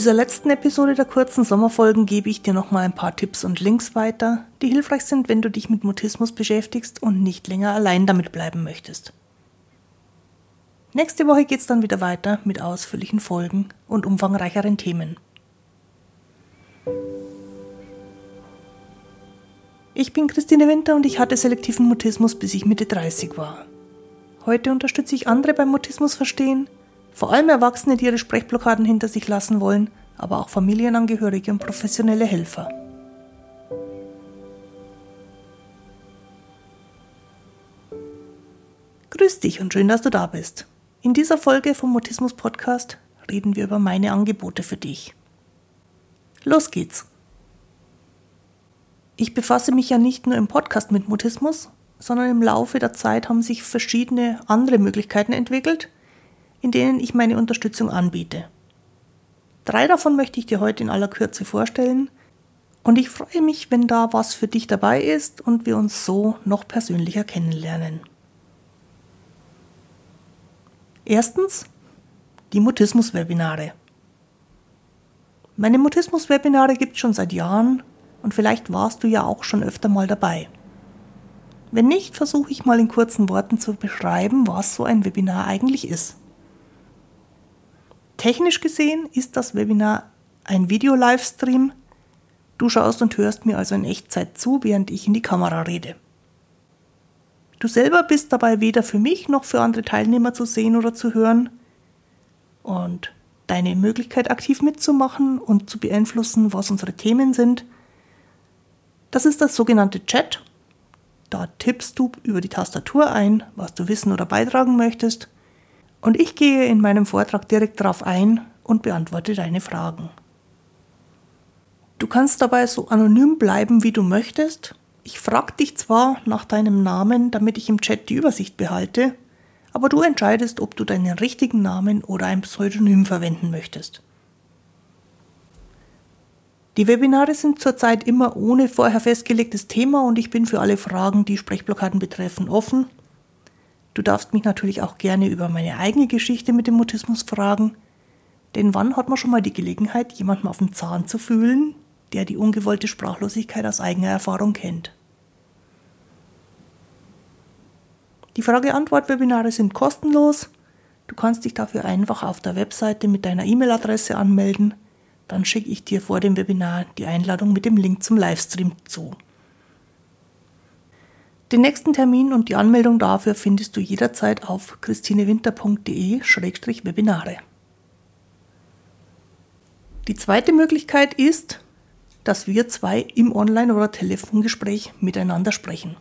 dieser letzten Episode der kurzen Sommerfolgen gebe ich dir nochmal ein paar Tipps und Links weiter, die hilfreich sind, wenn du dich mit Mutismus beschäftigst und nicht länger allein damit bleiben möchtest. Nächste Woche geht es dann wieder weiter mit ausführlichen Folgen und umfangreicheren Themen. Ich bin Christine Winter und ich hatte selektiven Mutismus, bis ich Mitte 30 war. Heute unterstütze ich andere beim Mutismus verstehen, vor allem Erwachsene, die ihre Sprechblockaden hinter sich lassen wollen, aber auch Familienangehörige und professionelle Helfer. Grüß dich und schön, dass du da bist. In dieser Folge vom Mutismus Podcast reden wir über meine Angebote für dich. Los geht's! Ich befasse mich ja nicht nur im Podcast mit Mutismus, sondern im Laufe der Zeit haben sich verschiedene andere Möglichkeiten entwickelt, in denen ich meine Unterstützung anbiete. Drei davon möchte ich dir heute in aller Kürze vorstellen und ich freue mich, wenn da was für dich dabei ist und wir uns so noch persönlicher kennenlernen. Erstens die Mutismus-Webinare. Meine Mutismus-Webinare gibt es schon seit Jahren und vielleicht warst du ja auch schon öfter mal dabei. Wenn nicht, versuche ich mal in kurzen Worten zu beschreiben, was so ein Webinar eigentlich ist. Technisch gesehen ist das Webinar ein Video-Livestream. Du schaust und hörst mir also in Echtzeit zu, während ich in die Kamera rede. Du selber bist dabei weder für mich noch für andere Teilnehmer zu sehen oder zu hören. Und deine Möglichkeit, aktiv mitzumachen und zu beeinflussen, was unsere Themen sind, das ist das sogenannte Chat. Da tippst du über die Tastatur ein, was du wissen oder beitragen möchtest und ich gehe in meinem Vortrag direkt darauf ein und beantworte deine Fragen. Du kannst dabei so anonym bleiben, wie du möchtest. Ich frage dich zwar nach deinem Namen, damit ich im Chat die Übersicht behalte, aber du entscheidest, ob du deinen richtigen Namen oder ein Pseudonym verwenden möchtest. Die Webinare sind zurzeit immer ohne vorher festgelegtes Thema und ich bin für alle Fragen, die Sprechblockaden betreffen, offen Du darfst mich natürlich auch gerne über meine eigene Geschichte mit dem Mutismus fragen, denn wann hat man schon mal die Gelegenheit, jemandem auf den Zahn zu fühlen, der die ungewollte Sprachlosigkeit aus eigener Erfahrung kennt? Die Frage-Antwort-Webinare sind kostenlos. Du kannst dich dafür einfach auf der Webseite mit deiner E-Mail-Adresse anmelden. Dann schicke ich dir vor dem Webinar die Einladung mit dem Link zum Livestream zu. Den nächsten Termin und die Anmeldung dafür findest du jederzeit auf christinewinter.de-webinare. Die zweite Möglichkeit ist, dass wir zwei im Online- oder Telefongespräch miteinander sprechen.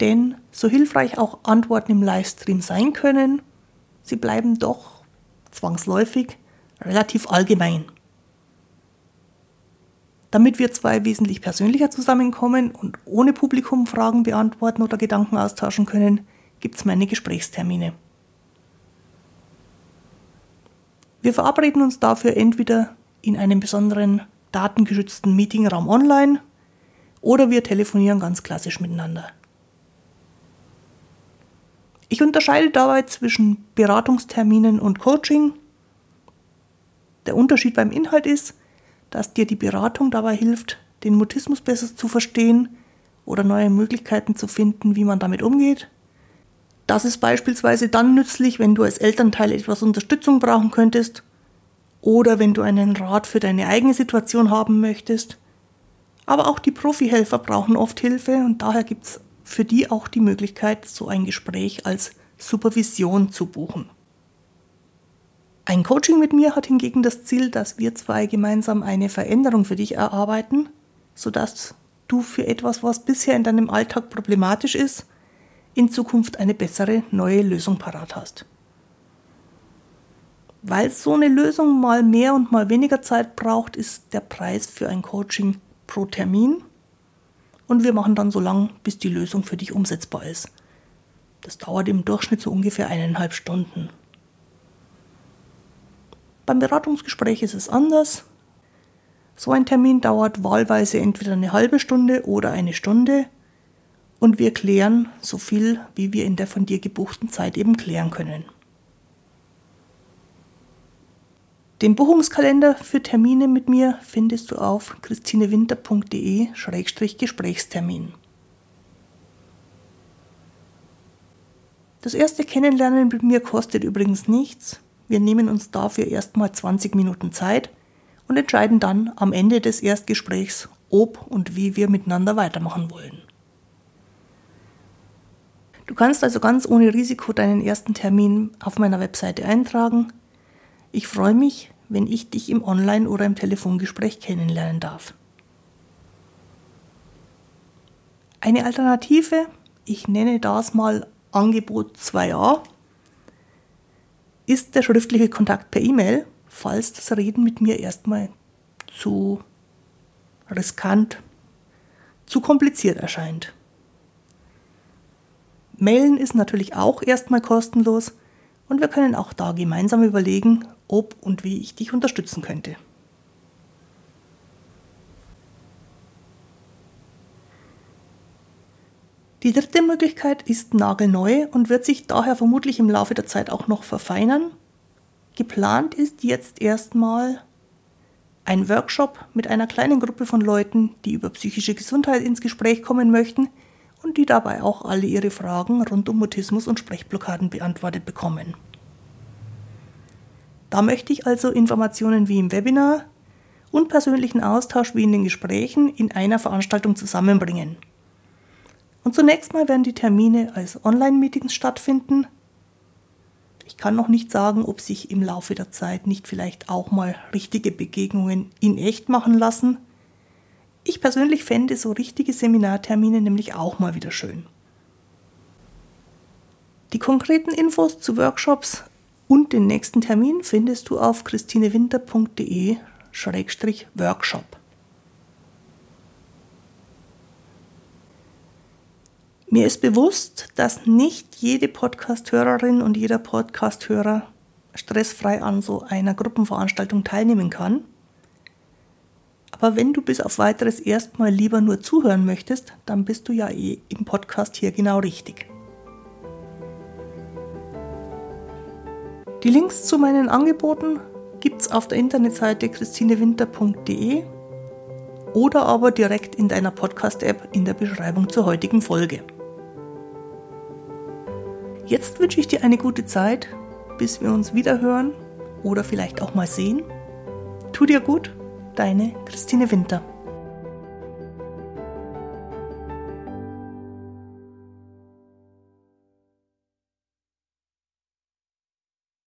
Denn so hilfreich auch Antworten im Livestream sein können, sie bleiben doch zwangsläufig relativ allgemein. Damit wir zwei wesentlich persönlicher zusammenkommen und ohne Publikum Fragen beantworten oder Gedanken austauschen können, gibt es meine Gesprächstermine. Wir verabreden uns dafür entweder in einem besonderen datengeschützten Meetingraum online oder wir telefonieren ganz klassisch miteinander. Ich unterscheide dabei zwischen Beratungsterminen und Coaching. Der Unterschied beim Inhalt ist, dass dir die Beratung dabei hilft, den Mutismus besser zu verstehen oder neue Möglichkeiten zu finden, wie man damit umgeht. Das ist beispielsweise dann nützlich, wenn du als Elternteil etwas Unterstützung brauchen könntest oder wenn du einen Rat für deine eigene Situation haben möchtest. Aber auch die Profihelfer brauchen oft Hilfe und daher gibt es für die auch die Möglichkeit, so ein Gespräch als Supervision zu buchen. Ein Coaching mit mir hat hingegen das Ziel, dass wir zwei gemeinsam eine Veränderung für dich erarbeiten, sodass du für etwas, was bisher in deinem Alltag problematisch ist, in Zukunft eine bessere neue Lösung parat hast. Weil so eine Lösung mal mehr und mal weniger Zeit braucht, ist der Preis für ein Coaching pro Termin. Und wir machen dann so lang, bis die Lösung für dich umsetzbar ist. Das dauert im Durchschnitt so ungefähr eineinhalb Stunden. Beim Beratungsgespräch ist es anders. So ein Termin dauert wahlweise entweder eine halbe Stunde oder eine Stunde und wir klären so viel, wie wir in der von dir gebuchten Zeit eben klären können. Den Buchungskalender für Termine mit mir findest du auf christinewinter.de-gesprächstermin. Das erste Kennenlernen mit mir kostet übrigens nichts. Wir nehmen uns dafür erstmal 20 Minuten Zeit und entscheiden dann am Ende des Erstgesprächs, ob und wie wir miteinander weitermachen wollen. Du kannst also ganz ohne Risiko deinen ersten Termin auf meiner Webseite eintragen. Ich freue mich, wenn ich dich im Online- oder im Telefongespräch kennenlernen darf. Eine Alternative, ich nenne das mal Angebot 2a, ist der schriftliche Kontakt per E-Mail, falls das Reden mit mir erstmal zu riskant, zu kompliziert erscheint. Mailen ist natürlich auch erstmal kostenlos und wir können auch da gemeinsam überlegen, ob und wie ich dich unterstützen könnte. Die dritte Möglichkeit ist nagelneu und wird sich daher vermutlich im Laufe der Zeit auch noch verfeinern. Geplant ist jetzt erstmal ein Workshop mit einer kleinen Gruppe von Leuten, die über psychische Gesundheit ins Gespräch kommen möchten und die dabei auch alle ihre Fragen rund um Mutismus und Sprechblockaden beantwortet bekommen. Da möchte ich also Informationen wie im Webinar und persönlichen Austausch wie in den Gesprächen in einer Veranstaltung zusammenbringen. Und zunächst mal werden die Termine als Online-Meetings stattfinden ich kann noch nicht sagen, ob sich im Laufe der Zeit nicht vielleicht auch mal richtige Begegnungen in echt machen lassen. Ich persönlich fände so richtige Seminartermine nämlich auch mal wieder schön. Die konkreten Infos zu Workshops und den nächsten Termin findest du auf christinewinter.de-workshop. Mir ist bewusst, dass nicht jede Podcast-Hörerin und jeder Podcast-Hörer stressfrei an so einer Gruppenveranstaltung teilnehmen kann. Aber wenn du bis auf weiteres erstmal lieber nur zuhören möchtest, dann bist du ja eh im Podcast hier genau richtig. Die Links zu meinen Angeboten gibt's auf der Internetseite christinewinter.de oder aber direkt in deiner Podcast-App in der Beschreibung zur heutigen Folge. Jetzt wünsche ich dir eine gute Zeit, bis wir uns wieder hören oder vielleicht auch mal sehen. Tu dir gut, deine Christine Winter.